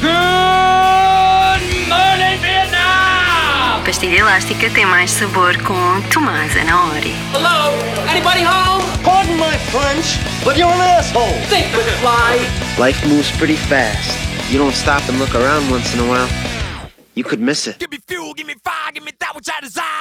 Good morning, Vietnam! Pastilha elástica tem mais sabor com Tomás Anaori. Hello? Anybody home? Pardon my French, but you're an asshole. Think would fly. Life moves pretty fast. You don't stop and look around once in a while, you could miss it. Give me fuel, give me fire, give me that which I desire. Ooh.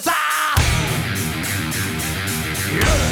desire. Yeah.